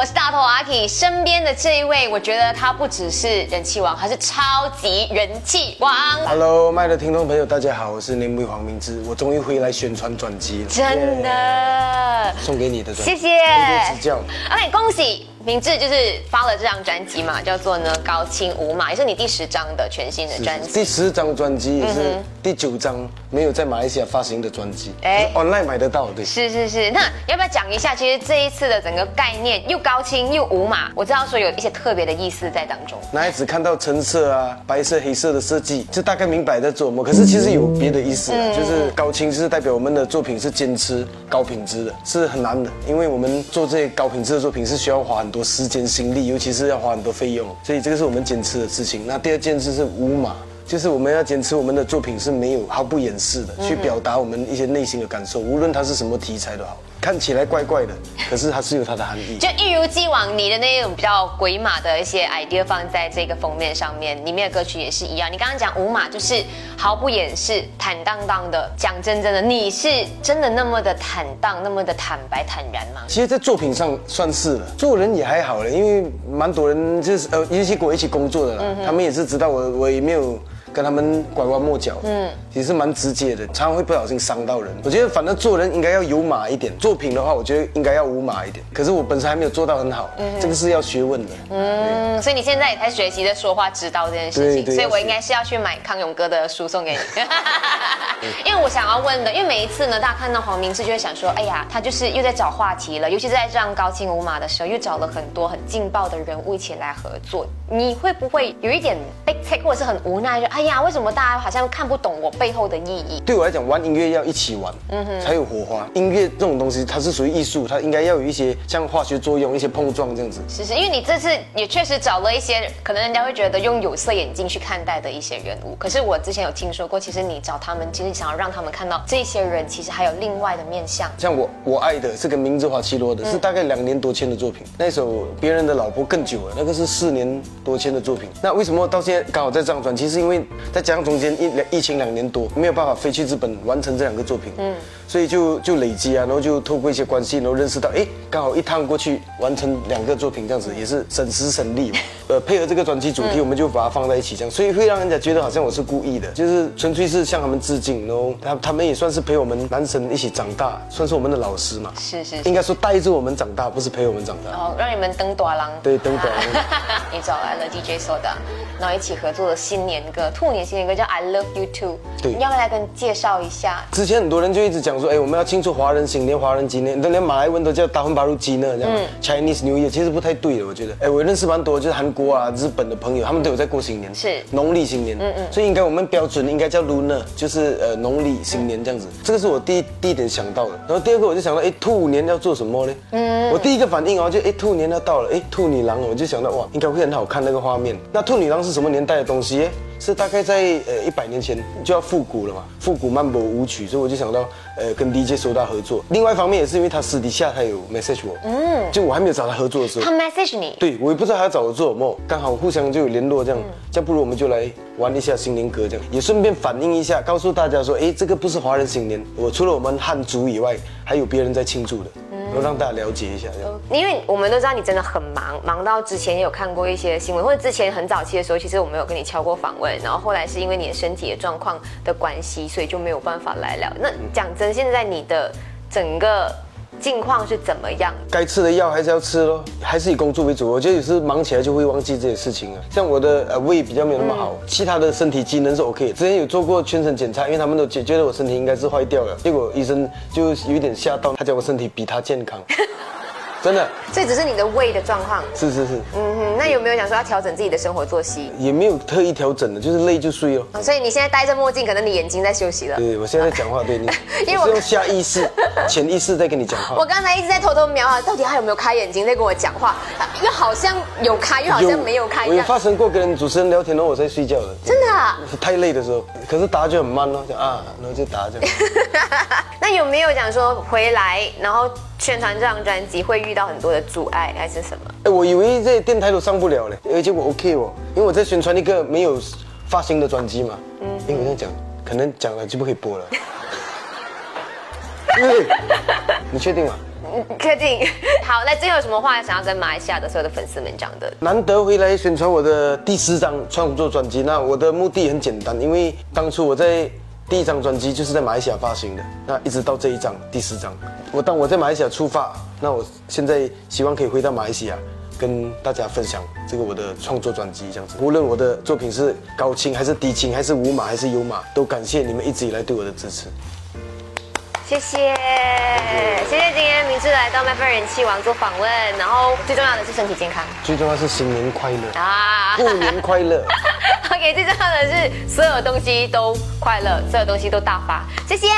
我是大头阿 K，身边的这一位，我觉得他不只是人气王，还是超级人气王。Hello，麦的听众朋友，大家好，我是林木黄明志，我终于回来宣传专辑了，真的，送给你的专辑，谢谢。多多指教。OK，恭喜明志，就是发了这张专辑嘛，叫做呢高清无码，也是你第十张的全新的专辑。第十张专辑也嗯是第九张没有在马来西亚发行的专辑，哎哎，online 买得到，对。是是是，那要不要讲一下？其实这一次的整个概念又高清又无码，我知道说有一些特别的意思在当中。男孩子看到橙色啊、白色、黑色的设计，就大概明白在做什么。可是其实有别的意思嗯啊，就是高清是代表我们的作品是坚持高品质的，是很难的，因为我们做这些高品质的作品是需要花多时间心力，尤其是要花很多费用，所以这个是我们坚持的事情。那第二件事是无码。就是我们要坚持我们的作品是没有毫不掩饰的，去表达我们一些内心的感受，无论它是什么题材都好，看起来怪怪的，可是它是有它的含义。就一如既往，你的那种比较鬼马的一些 idea 放在这个封面上面，里面的歌曲也是一样。你刚刚讲五马就是毫不掩饰、坦荡荡的。讲真真的，你是真的那么的坦荡、那么的坦白、坦然吗？其实，在作品上算是了，做人也还好了，因为蛮多人就是呃，尤其跟我一起工作的啦，他们也是知道我，我也没有跟他们拐弯抹角，嗯，也是蛮直接的，常常会不小心伤到人。我觉得反正做人应该要有码一点，作品的话，我觉得应该要无码一点。可是我本身还没有做到很好，嗯这个是要学问的。嗯，所以你现在也在学习在说话之道这件事情，所以我应该是要去买康永哥的书送给你。因为我想要问的，因为每一次呢，大家看到黄明志就会想说，哎呀，他就是又在找话题了，尤其是在这样高清无码的时候，又找了很多很劲爆的人物一起来合作，你会不会有一点或者是很无奈，就哎呀，为什么大家好像看不懂我背后的意义？对我来讲，玩音乐要一起玩，嗯哼才有火花。音乐这种东西，它是属于艺术，它应该要有一些像化学作用、一些碰撞这样子。是是，因为你这次也确实找了一些可能人家会觉得用有色眼镜去看待的一些人物，可是我之前有听说过，其实你找他们，其实想要让他们看到这些人其实还有另外的面相。像我我爱的是跟明志华七罗的，是大概两年多前的作品。那首别人的老婆更久了，那个是四年多前的作品。那为什么到现在刚好在这张专辑？是因为再加上中间一两疫情两年多，没有办法飞去日本完成这两个作品，嗯，所以就就累积啊，然后就透过一些关系，然后认识到，哎，刚好一趟过去完成两个作品，这样子也是省时省力嘛。呃，配合这个专辑主题，我们就把它放在一起，这样，所以会让人家觉得好像我是故意的，就是纯粹是向他们致敬，然后他他们也算是陪我们男神一起长大，算是我们的老师嘛。是是是应该说带着我们长大，不是陪我们长大。哦，让你们登短廊。对，登短。你找来了 DJ Soda，然后一起合作的新年歌，兔年新年歌叫 I Love You Too。对你要不要来跟介绍一下？之前很多人就一直讲说，哎，我们要庆祝华人新年、华人纪念，连马来文都叫达芬巴鲁基呢，这样、Chinese New Year，其实不太对的，我觉得。哎，我认识蛮多就是韩国啊、日本的朋友，他们都有在过新年，是农历新年，嗯嗯，所以应该我们标准应该叫 Lunar，就是呃农历新年这样子。这个是我第一第一点想到的。然后第二个我就想到，哎，兔年要做什么呢？嗯，我第一个反应哦，就哎兔年要到了，哎兔女郎，我就想到哇，应该会很好看那个画面。那兔女郎是什么年代的东西？哎是大概在呃一百年前就要复古了嘛，复古曼波舞曲，所以我就想到呃跟 DJ 收到合作。另外一方面也是因为他私底下他有 message 我，嗯，就我还没有找他合作的时候。他，message 你，对我也不知道他要找我做什么，刚好互相就有联络这样，这样不如我们就来玩一下新年歌这样，也顺便反映一下，告诉大家说，哎，这个不是华人新年，我除了我们汉族以外，还有别人在庆祝的，然后让大家了解一下这样。因为我们都知道你真的很忙，忙到之前也有看过一些新闻，或者之前很早期的时候，其实我们有跟你敲过访问，然后后来是因为你的身体的状况的关系，所以就没有办法来了。那讲真，现在你的整个近况是怎么样？该吃的药还是要吃咯，还是以工作为主。我觉得有时忙起来就会忘记这些事情啊。像我的呃胃比较没有那么好，其他的身体机能是 OK。之前有做过全身检查，因为他们都觉觉得我身体应该是坏掉了，结果医生就有一点吓到，他讲我身体比他健康，真的所以只是你的胃的状况。是是是，嗯哼，那有没有想说要调整自己的生活作息？也没有特意调整的，就是累就睡哦。哦所以你现在戴着墨镜，可能你眼睛在休息了。对，我现在在讲话，对你，因为我我是用下意识、潜意识在跟你讲话。我刚才一直在偷偷瞄啊，到底他有没有开眼睛在跟我讲话？又好像有开，又好像没有开。我有发生过跟主持人聊天，然后我在睡觉的，真的、啊？太累的时候，可是答就很慢哦，就啊，然后就答这样。那有没有讲说回来，然后宣传这张专辑会遇到很多的阻碍，还是什么？哎，我以为这些电台都上不了嘞，而且我 OK 哦，因为我在宣传一个没有发行的专辑嘛。嗯，因为我这样讲，可能讲了就不可以播了。对，你确定吗？确定。好，那最后有什么话想要跟马来西亚的所有的粉丝们讲的？难得回来宣传我的第四张创作专辑，那我的目的很简单，因为当初我在第一张专辑就是在马来西亚发行的，那一直到这一张第四张，我当我在马来西亚出发，那我现在希望可以回到马来西亚。跟大家分享这个我的创作专辑，这样子，无论我的作品是高清还是低清，还是无码还是有码，都感谢你们一直以来对我的支持。谢谢，志来到麦飞人气王做访问，然后最重要的是身体健康，最重要是新年快乐。啊，过年快乐。OK，最重要的是所有东西都快乐，所有东西都大发，谢谢。